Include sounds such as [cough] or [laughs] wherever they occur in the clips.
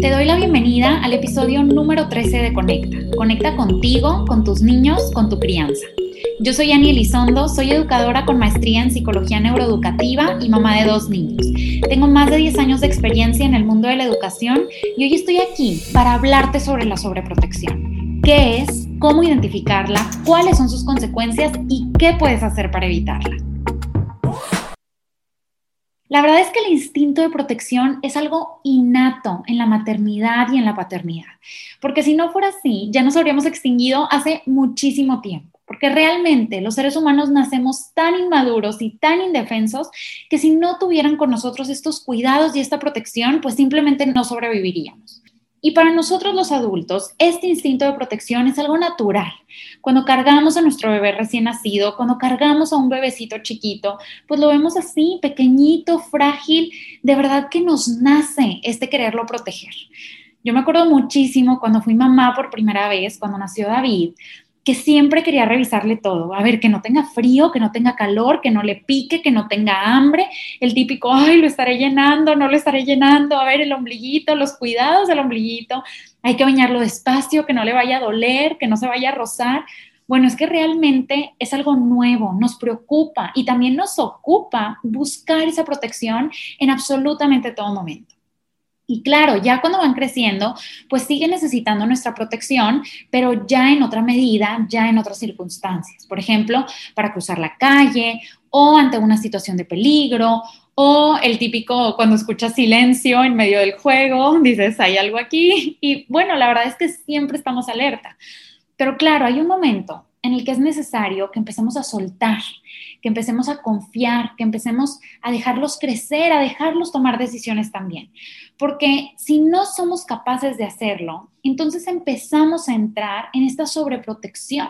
Te doy la bienvenida al episodio número 13 de Conecta. Conecta contigo, con tus niños, con tu crianza. Yo soy Ani Elizondo, soy educadora con maestría en psicología neuroeducativa y mamá de dos niños. Tengo más de 10 años de experiencia en el mundo de la educación y hoy estoy aquí para hablarte sobre la sobreprotección. ¿Qué es? ¿Cómo identificarla? ¿Cuáles son sus consecuencias? ¿Y qué puedes hacer para evitarla? La verdad es que el instinto de protección es algo innato en la maternidad y en la paternidad, porque si no fuera así, ya nos habríamos extinguido hace muchísimo tiempo, porque realmente los seres humanos nacemos tan inmaduros y tan indefensos que si no tuvieran con nosotros estos cuidados y esta protección, pues simplemente no sobreviviríamos. Y para nosotros los adultos, este instinto de protección es algo natural. Cuando cargamos a nuestro bebé recién nacido, cuando cargamos a un bebecito chiquito, pues lo vemos así, pequeñito, frágil, de verdad que nos nace este quererlo proteger. Yo me acuerdo muchísimo cuando fui mamá por primera vez, cuando nació David, que siempre quería revisarle todo, a ver, que no tenga frío, que no tenga calor, que no le pique, que no tenga hambre, el típico, ay, lo estaré llenando, no lo estaré llenando, a ver, el ombliguito, los cuidados del ombliguito, hay que bañarlo despacio, que no le vaya a doler, que no se vaya a rozar. Bueno, es que realmente es algo nuevo, nos preocupa y también nos ocupa buscar esa protección en absolutamente todo momento. Y claro, ya cuando van creciendo, pues siguen necesitando nuestra protección, pero ya en otra medida, ya en otras circunstancias. Por ejemplo, para cruzar la calle o ante una situación de peligro o el típico cuando escuchas silencio en medio del juego, [laughs] dices, hay algo aquí. Y bueno, la verdad es que siempre estamos alerta. Pero claro, hay un momento en el que es necesario que empecemos a soltar, que empecemos a confiar, que empecemos a dejarlos crecer, a dejarlos tomar decisiones también. Porque si no somos capaces de hacerlo, entonces empezamos a entrar en esta sobreprotección,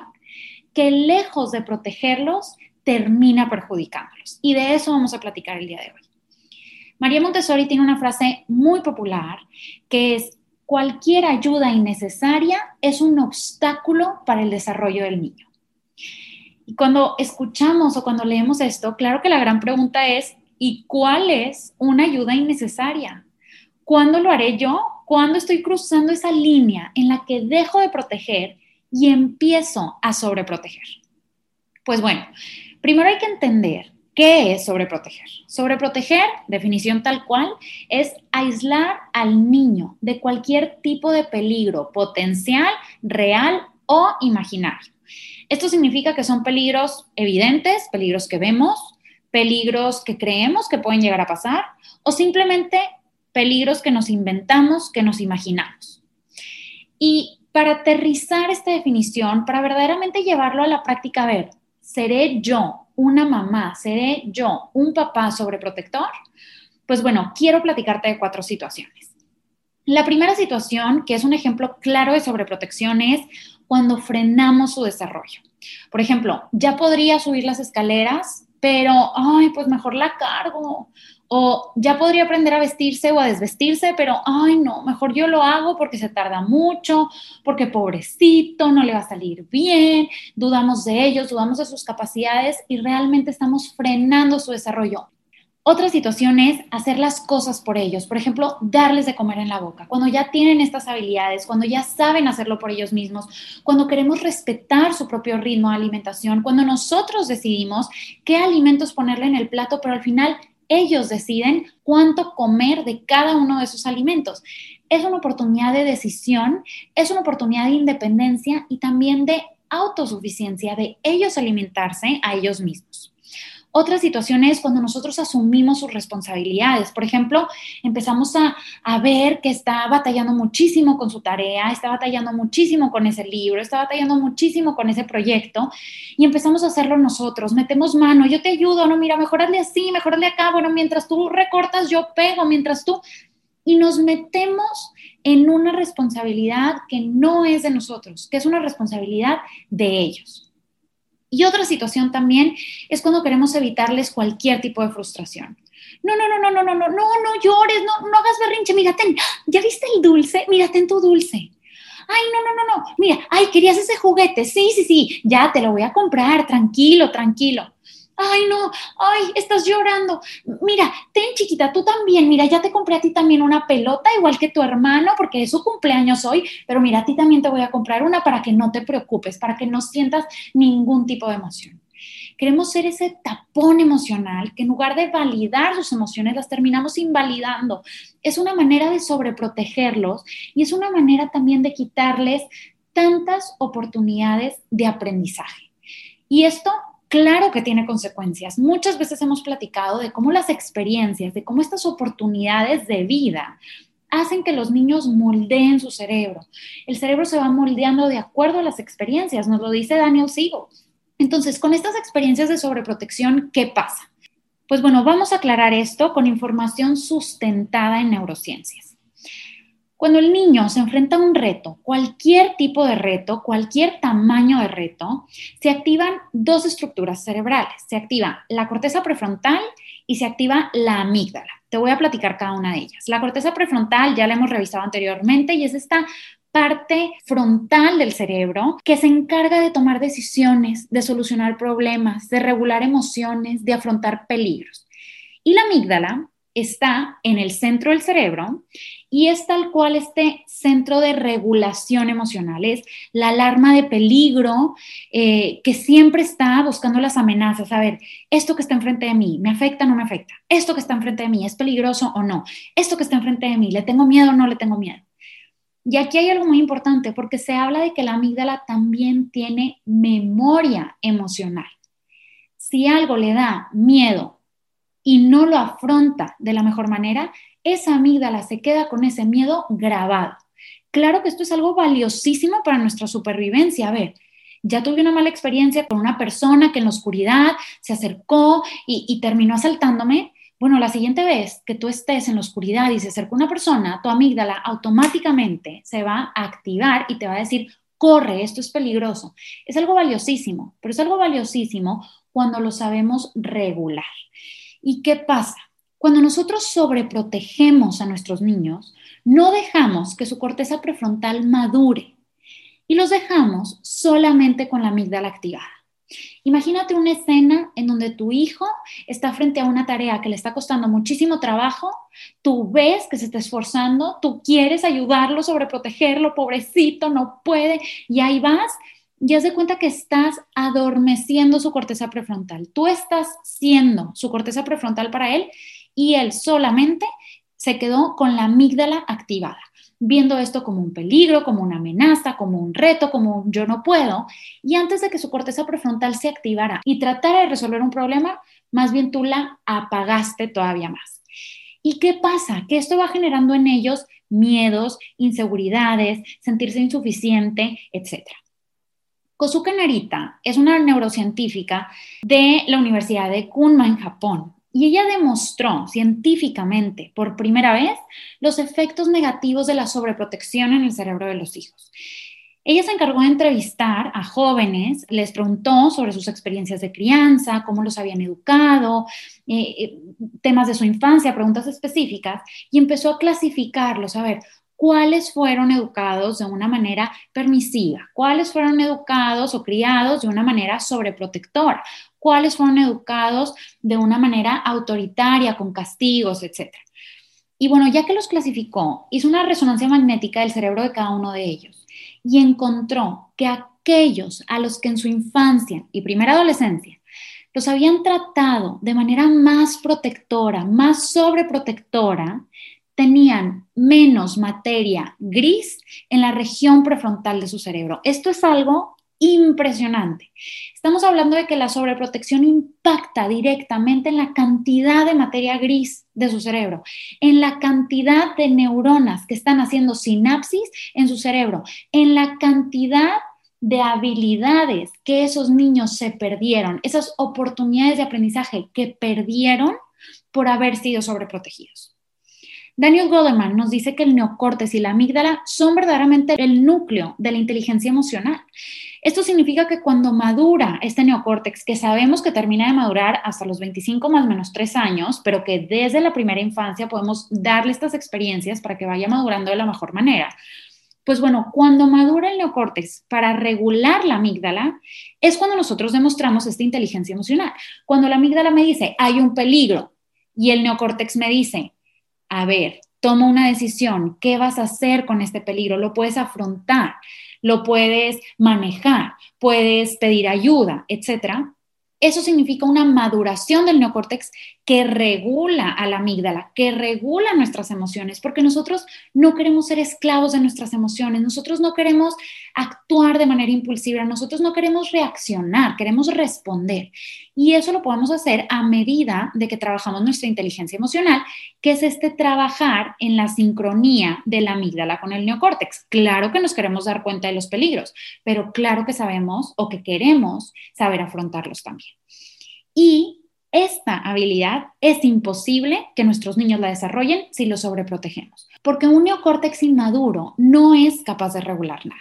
que lejos de protegerlos, termina perjudicándolos. Y de eso vamos a platicar el día de hoy. María Montessori tiene una frase muy popular que es, cualquier ayuda innecesaria es un obstáculo para el desarrollo del niño. Y cuando escuchamos o cuando leemos esto, claro que la gran pregunta es, ¿y cuál es una ayuda innecesaria? ¿Cuándo lo haré yo? ¿Cuándo estoy cruzando esa línea en la que dejo de proteger y empiezo a sobreproteger? Pues bueno, primero hay que entender ¿Qué es sobreproteger? Sobreproteger, definición tal cual, es aislar al niño de cualquier tipo de peligro potencial, real o imaginario. Esto significa que son peligros evidentes, peligros que vemos, peligros que creemos que pueden llegar a pasar o simplemente peligros que nos inventamos, que nos imaginamos. Y para aterrizar esta definición, para verdaderamente llevarlo a la práctica, a ver, ¿seré yo una mamá, seré yo un papá sobreprotector? Pues bueno, quiero platicarte de cuatro situaciones. La primera situación, que es un ejemplo claro de sobreprotección, es cuando frenamos su desarrollo. Por ejemplo, ya podría subir las escaleras, pero, ay, pues mejor la cargo. O ya podría aprender a vestirse o a desvestirse, pero, ay, no, mejor yo lo hago porque se tarda mucho, porque pobrecito, no le va a salir bien, dudamos de ellos, dudamos de sus capacidades y realmente estamos frenando su desarrollo. Otra situación es hacer las cosas por ellos, por ejemplo, darles de comer en la boca. Cuando ya tienen estas habilidades, cuando ya saben hacerlo por ellos mismos, cuando queremos respetar su propio ritmo de alimentación, cuando nosotros decidimos qué alimentos ponerle en el plato, pero al final ellos deciden cuánto comer de cada uno de esos alimentos. Es una oportunidad de decisión, es una oportunidad de independencia y también de autosuficiencia, de ellos alimentarse a ellos mismos. Otra situación es cuando nosotros asumimos sus responsabilidades. Por ejemplo, empezamos a, ver que está batallando muchísimo con su tarea, está batallando muchísimo con ese libro, está batallando muchísimo con ese proyecto y empezamos a hacerlo nosotros. Metemos mano, yo te ayudo, no, mira, mejorarle así, mejorarle acá, bueno, mientras tú recortas, yo pego, mientras tú... Y nos metemos en una responsabilidad que no es de nosotros, que es una responsabilidad de ellos. Y otra situación también es cuando queremos evitarles cualquier tipo de frustración. No, no, no, no, no, no, no, no, no llores, no, no hagas berrinche, mira, ¿ya viste el dulce? Mira, ten tu dulce. Ay, no, no, no, no, mira, ay, querías ese juguete, sí, sí, sí, ya te lo voy a comprar, tranquilo, tranquilo. Ay no, ay, estás llorando. Mira, ten chiquita, tú también, mira, ya te compré a ti también una pelota, igual que tu hermano, porque es su cumpleaños hoy, pero mira, a ti también te voy a comprar una para que no te preocupes, para que no sientas ningún tipo de emoción. Queremos ser ese tapón emocional que en lugar de validar sus emociones las terminamos invalidando. Es una manera de sobreprotegerlos y es una manera también de quitarles tantas oportunidades de aprendizaje. Y esto claro que tiene consecuencias. Muchas veces hemos platicado de cómo las experiencias, de cómo estas oportunidades de vida hacen que los niños moldeen su cerebro. El cerebro se va moldeando de acuerdo a las experiencias, nos lo dice Daniel Siegel. Entonces, con estas experiencias de sobreprotección, ¿qué pasa? Pues bueno, vamos a aclarar esto con información sustentada en neurociencias. Cuando el niño se enfrenta a un reto, cualquier tipo de reto, cualquier tamaño de reto, se activan dos estructuras cerebrales. Se activa la corteza prefrontal y se activa la amígdala. Te voy a platicar cada una de ellas. La corteza prefrontal ya la hemos revisado anteriormente y es esta parte frontal del cerebro que se encarga de tomar decisiones, de solucionar problemas, de regular emociones, de afrontar peligros. Y la amígdala está en el centro del cerebro y es tal cual este centro de regulación emocional, es la alarma de peligro eh, que siempre está buscando las amenazas. A ver, esto que está enfrente de mí, ¿me afecta o no me afecta? Esto que está enfrente de mí, ¿es peligroso o no? Esto que está enfrente de mí, ¿le tengo miedo o no le tengo miedo? Y aquí hay algo muy importante porque se habla de que la amígdala también tiene memoria emocional. Si algo le da miedo y no lo afronta de la mejor manera, esa amígdala se queda con ese miedo grabado. Claro que esto es algo valiosísimo para nuestra supervivencia. A ver, ya tuve una mala experiencia con una persona que en la oscuridad se acercó y, terminó asaltándome bueno, la siguiente vez que tú estés en la oscuridad y se acerca una persona, tu amígdala automáticamente se va a activar y te va a decir, corre, esto es peligroso. Es algo valiosísimo, pero es algo valiosísimo cuando lo sabemos regular. ¿Y qué pasa? Cuando nosotros sobreprotegemos a nuestros niños, no dejamos que su corteza prefrontal madure y los dejamos solamente con la amígdala activada. Imagínate una escena en donde tu hijo está frente a una tarea que le está costando muchísimo trabajo, tú ves que se está esforzando, tú quieres ayudarlo, sobreprotegerlo, pobrecito, no puede, y ahí vas y haz de cuenta que estás adormeciendo su corteza prefrontal. Tú estás siendo su corteza prefrontal para él y él solamente se quedó con la amígdala activada viendo esto como un peligro, como una amenaza, como un reto, como un yo no puedo, y antes de que su corteza prefrontal se activara y tratara de resolver un problema, más bien tú la apagaste todavía más. ¿Y qué pasa? Que esto va generando en ellos miedos, inseguridades, sentirse insuficiente, etc. Kosuke Narita es una neurocientífica de la Universidad de Kunma en Japón y ella demostró científicamente por primera vez los efectos negativos de la sobreprotección en el cerebro de los hijos. Ella se encargó de entrevistar a jóvenes, les preguntó sobre sus experiencias de crianza, cómo los habían educado, eh, eh, temas de su infancia, preguntas específicas, y empezó a clasificarlos, a ver, cuáles fueron educados de una manera permisiva, cuáles fueron educados o criados de una manera sobreprotectora, cuáles fueron educados de una manera autoritaria, con castigos, etc. Y bueno, ya que los clasificó, hizo una resonancia magnética del cerebro de cada uno de ellos y encontró que aquellos a los que en su infancia y primera adolescencia los habían tratado de manera más protectora, más sobreprotectora, tenían menos materia gris en la región prefrontal de su cerebro. Esto es algo impresionante. Estamos hablando de que la sobreprotección impacta directamente en la cantidad de materia gris de su cerebro, en la cantidad de neuronas que están haciendo sinapsis en su cerebro, en la cantidad de habilidades que esos niños se perdieron, esas oportunidades de aprendizaje que perdieron por haber sido sobreprotegidos. Daniel Goleman nos dice que el neocortes y la amígdala son verdaderamente el núcleo de la inteligencia emocional. Esto significa que cuando madura este neocórtex, que sabemos que termina de madurar hasta los 25 más o menos 3 años, pero que desde la primera infancia podemos darle estas experiencias para que vaya madurando de la mejor manera. Pues bueno, cuando madura el neocórtex para regular la amígdala, es cuando nosotros demostramos esta inteligencia emocional. Cuando la amígdala me dice, hay un peligro, y el neocórtex me dice, a ver, toma una decisión, ¿qué vas a hacer con este peligro? Lo puedes afrontar, lo puedes manejar, puedes pedir ayuda, etcétera. Eso significa una maduración del neocórtex que regula a la amígdala, que regula nuestras emociones, porque nosotros no queremos ser esclavos de nuestras emociones, nosotros no queremos actuar de manera impulsiva, nosotros no queremos reaccionar, queremos responder. Y eso lo podemos hacer a medida de que trabajamos nuestra inteligencia emocional, que es este trabajar en la sincronía de la amígdala con el neocórtex. Claro que nos queremos dar cuenta de los peligros, pero claro que sabemos o que queremos saber afrontarlos también. Y esta habilidad es imposible que nuestros niños la desarrollen si los sobreprotegemos, porque un neocórtex inmaduro no es capaz de regular nada.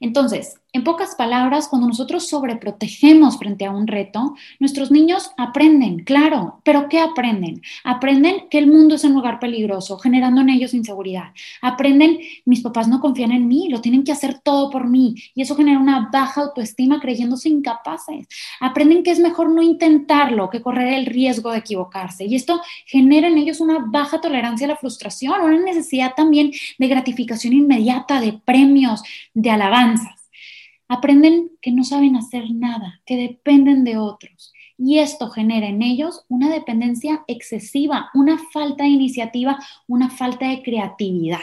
Entonces, en pocas palabras, cuando nosotros sobreprotegemos frente a un reto, nuestros niños aprenden, claro, pero ¿qué aprenden? Aprenden que el mundo es un lugar peligroso, generando en ellos inseguridad. Aprenden, mis papás no confían en mí, lo tienen que hacer todo por mí y eso genera una baja autoestima creyéndose incapaces. Aprenden que es mejor no intentarlo que correr el riesgo de equivocarse y esto genera en ellos una baja tolerancia a la frustración, una necesidad también de gratificación inmediata, de premios, de alabanzas. Aprenden que no saben hacer nada, que dependen de otros. Y esto genera en ellos una dependencia excesiva, una falta de iniciativa, una falta de creatividad.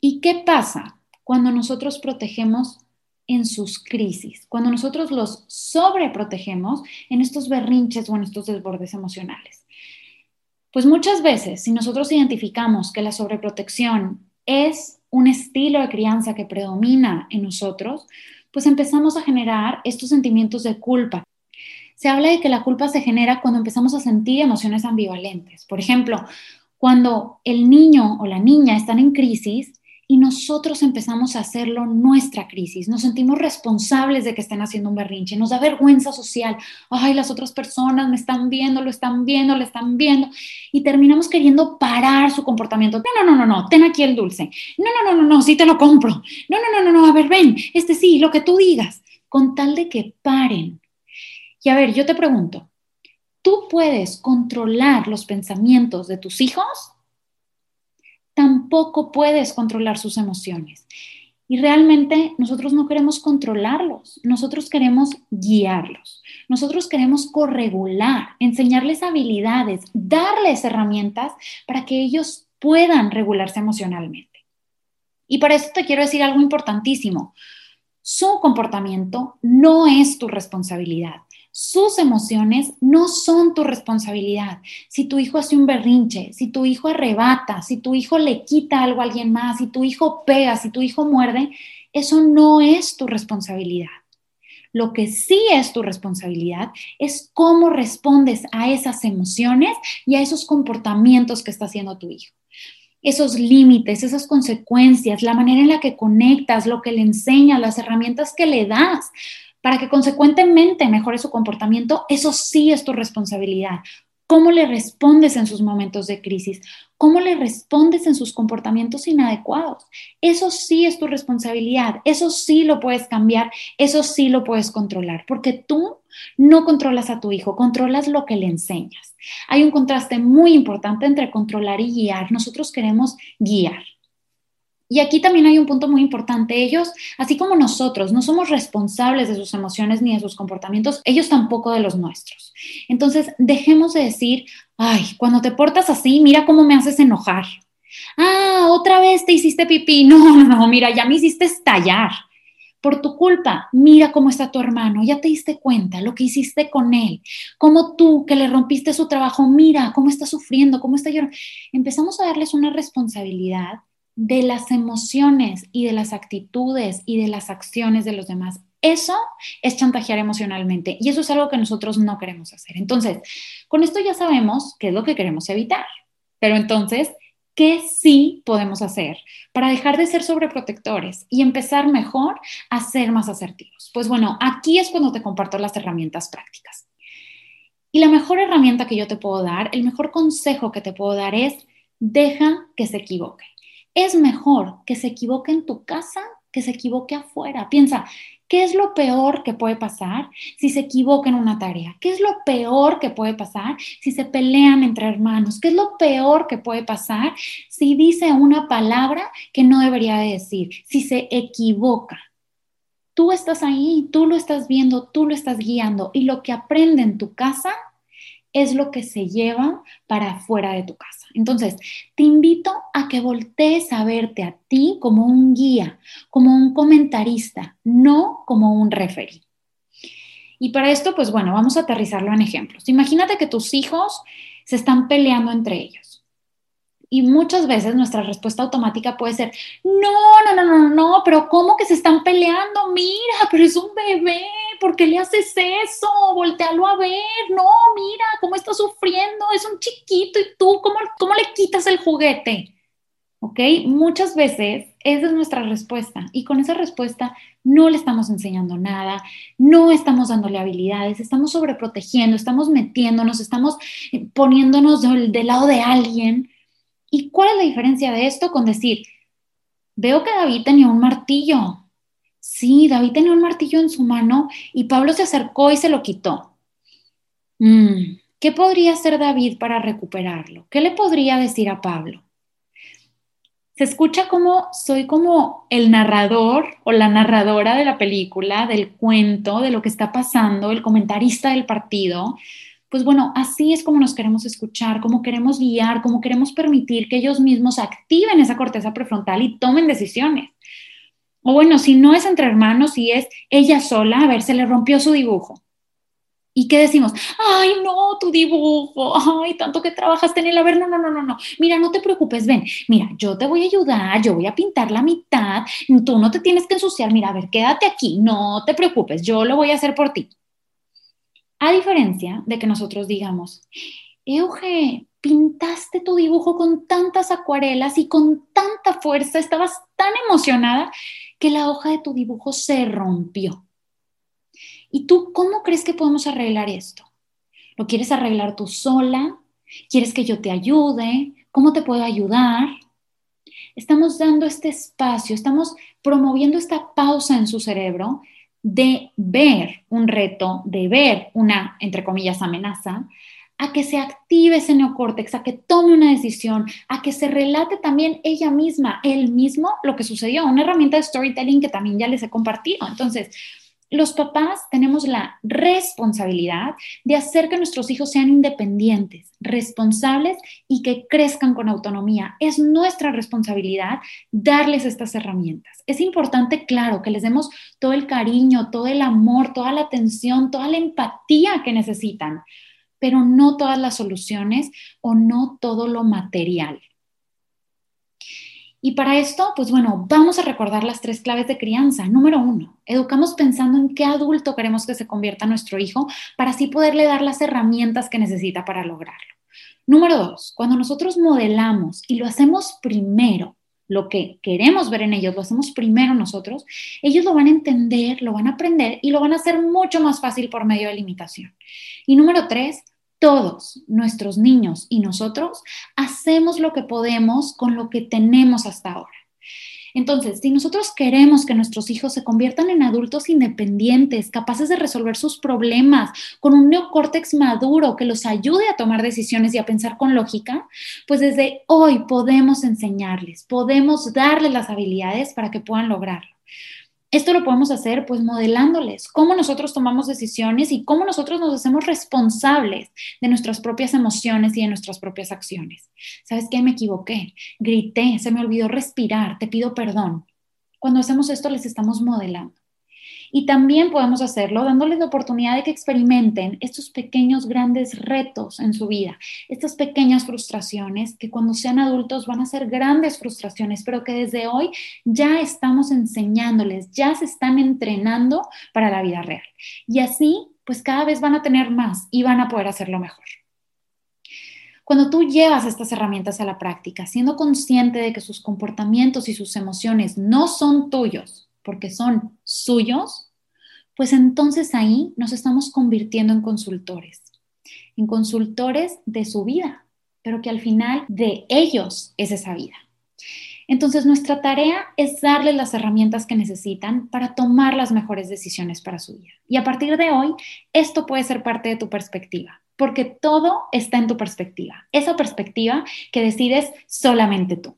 ¿Y qué pasa cuando nosotros protegemos en sus crisis, cuando nosotros los sobreprotegemos en estos berrinches o en estos desbordes emocionales? Pues muchas veces, si nosotros identificamos que la sobreprotección es un estilo de crianza que predomina en nosotros, pues empezamos a generar estos sentimientos de culpa. Se habla de que la culpa se genera cuando empezamos a sentir emociones ambivalentes. Por ejemplo, cuando el niño o la niña están en crisis, y nosotros empezamos a hacerlo nuestra crisis. Nos sentimos responsables de que estén haciendo un berrinche, nos da vergüenza social. Ay, las otras personas me están viendo, lo están viendo, lo están viendo. Y terminamos queriendo parar su comportamiento. No, no, no, no, no, ten aquí el dulce. No, no, no, no, no, sí te lo compro. No, no, no, no, no, a ver, ven, este sí, lo que tú digas, con tal de que paren. Y a ver, yo te pregunto, ¿tú puedes controlar los pensamientos de tus hijos? Tampoco puedes controlar sus emociones. Y realmente nosotros no queremos controlarlos, nosotros queremos guiarlos, nosotros queremos corregular, enseñarles habilidades, darles herramientas para que ellos puedan regularse emocionalmente. Y para eso te quiero decir algo importantísimo. Su comportamiento no es tu responsabilidad. Sus emociones no son tu responsabilidad. Si tu hijo hace un berrinche, si tu hijo arrebata, si tu hijo le quita algo a alguien más, si tu hijo pega, si tu hijo muerde, eso no es tu responsabilidad. Lo que sí es tu responsabilidad es cómo respondes a esas emociones y a esos comportamientos que está haciendo tu hijo. Esos límites, esas consecuencias, la manera en la que conectas, lo que le enseñas, las herramientas que le das para que consecuentemente mejore su comportamiento, eso sí es tu responsabilidad. ¿Cómo le respondes en sus momentos de crisis? ¿Cómo le respondes en sus comportamientos inadecuados? Eso sí es tu responsabilidad, eso sí lo puedes cambiar, eso sí lo puedes controlar, porque tú no controlas a tu hijo, controlas lo que le enseñas. Hay un contraste muy importante entre controlar y guiar. Nosotros queremos guiar. Y aquí también hay un punto muy importante. Ellos, así como nosotros, no somos responsables de sus emociones ni de sus comportamientos, ellos tampoco de los nuestros. Entonces, dejemos de decir, ay, cuando te portas así, mira cómo me haces enojar. Ah, otra vez te hiciste pipí. [laughs] No, no, mira, ya me hiciste estallar. Por tu culpa, mira cómo está tu hermano, ya te diste cuenta lo que hiciste con él, como tú que le rompiste su trabajo, mira cómo está sufriendo, cómo está llorando. Empezamos a darles una responsabilidad de las emociones y de las actitudes y de las acciones de los demás. Eso es chantajear emocionalmente y eso es algo que nosotros no queremos hacer. Entonces, con esto ya sabemos qué es lo que queremos evitar. Pero entonces, ¿qué sí podemos hacer para dejar de ser sobreprotectores y empezar mejor a ser más asertivos? Pues bueno, aquí es cuando te comparto las herramientas prácticas. Y la mejor herramienta que yo te puedo dar, el mejor consejo que te puedo dar es, deja que se equivoque es mejor que se equivoque en tu casa que se equivoque afuera. Piensa, ¿qué es lo peor que puede pasar si se equivoca en una tarea? ¿Qué es lo peor que puede pasar si se pelean entre hermanos? ¿Qué es lo peor que puede pasar si dice una palabra que no debería decir? Si se equivoca. Tú estás ahí, tú lo estás viendo, tú lo estás guiando y lo que aprende en tu casa es lo que se lleva para afuera de tu casa. Entonces, te invito a que voltees a verte a ti como un guía, como un comentarista, no como un referí. Y para esto, pues bueno, vamos a aterrizarlo en ejemplos. Imagínate que tus hijos se están peleando entre ellos. Y muchas veces nuestra respuesta automática puede ser, no, no, no, no, no, pero ¿cómo que se están peleando? Mira, pero es un bebé, ¿por qué le haces eso? Voltealo a ver, no, mira, cómo está sufriendo, es un chiquito y tú, ¿cómo, cómo le quitas el juguete? ¿Ok? Muchas veces esa es nuestra respuesta y con esa respuesta no le estamos enseñando nada, no estamos dándole habilidades, estamos sobreprotegiendo, estamos metiéndonos, estamos poniéndonos del, del lado de alguien ¿Y cuál es la diferencia de esto con decir, veo que David tenía un martillo? Sí, David tenía un martillo en su mano y Pablo se acercó y se lo quitó. Mm, ¿Qué podría hacer David para recuperarlo? ¿Qué le podría decir a Pablo? Se escucha como soy como el narrador o la narradora de la película, del cuento, de lo que está pasando, el comentarista del partido, pues bueno, así es como nos queremos escuchar, como queremos guiar, como queremos permitir que ellos mismos activen esa corteza prefrontal y tomen decisiones. O bueno, si no es entre hermanos, si es ella sola, a ver, se le rompió su dibujo. ¿Y qué decimos? Ay, no, tu dibujo, ay, tanto que trabajaste en él. A ver, no, no, no, no, no. Mira, no te preocupes, ven, mira, yo te voy a ayudar, yo voy a pintar la mitad, tú no te tienes que ensuciar, mira, a ver, quédate aquí, no te preocupes, yo lo voy a hacer por ti. A diferencia de que nosotros digamos, Euge, pintaste tu dibujo con tantas acuarelas y con tanta fuerza, estabas tan emocionada que la hoja de tu dibujo se rompió. ¿Y tú cómo crees que podemos arreglar esto? ¿Lo quieres arreglar tú sola? ¿Quieres que yo te ayude? ¿Cómo te puedo ayudar? Estamos dando este espacio, estamos promoviendo esta pausa en su cerebro de ver un reto, de ver una, entre comillas, amenaza, a que se active ese neocórtex, a que tome una decisión, a que se relate también ella misma, él mismo, lo que sucedió, una herramienta de storytelling que también ya les he compartido. Entonces, los papás tenemos la responsabilidad de hacer que nuestros hijos sean independientes, responsables y que crezcan con autonomía. Es nuestra responsabilidad darles estas herramientas. Es importante, claro, que les demos todo el cariño, todo el amor, toda la atención, toda la empatía que necesitan, pero no todas las soluciones o no todo lo material. Y para esto, pues bueno, vamos a recordar las tres claves de crianza. Número uno, educamos pensando en qué adulto queremos que se convierta nuestro hijo para así poderle dar las herramientas que necesita para lograrlo. Número dos, cuando nosotros modelamos y lo hacemos primero, lo que queremos ver en ellos, lo hacemos primero nosotros, ellos lo van a entender, lo van a aprender y lo van a hacer mucho más fácil por medio de la imitación. Y número tres, todos nuestros niños y nosotros hacemos lo que podemos con lo que tenemos hasta ahora. Entonces, si nosotros queremos que nuestros hijos se conviertan en adultos independientes, capaces de resolver sus problemas, con un neocórtex maduro que los ayude a tomar decisiones y a pensar con lógica, pues desde hoy podemos enseñarles, podemos darles las habilidades para que puedan lograrlo. Esto lo podemos hacer pues modelándoles cómo nosotros tomamos decisiones y cómo nosotros nos hacemos responsables de nuestras propias emociones y de nuestras propias acciones. ¿Sabes qué? Me equivoqué, grité, se me olvidó respirar, te pido perdón. Cuando hacemos esto les estamos modelando. Y también podemos hacerlo dándoles la oportunidad de que experimenten estos pequeños, grandes retos en su vida, estas pequeñas frustraciones que cuando sean adultos van a ser grandes frustraciones, pero que desde hoy ya estamos enseñándoles, ya se están entrenando para la vida real. Y así, pues cada vez van a tener más y van a poder hacerlo mejor. Cuando tú llevas estas herramientas a la práctica, siendo consciente de que sus comportamientos y sus emociones no son tuyos, porque son suyos, pues entonces ahí nos estamos convirtiendo en consultores, en consultores de su vida, pero que al final de ellos es esa vida. Entonces, nuestra tarea es darles las herramientas que necesitan para tomar las mejores decisiones para su vida. Y a partir de hoy, esto puede ser parte de tu perspectiva, porque todo está en tu perspectiva, esa perspectiva que decides solamente tú.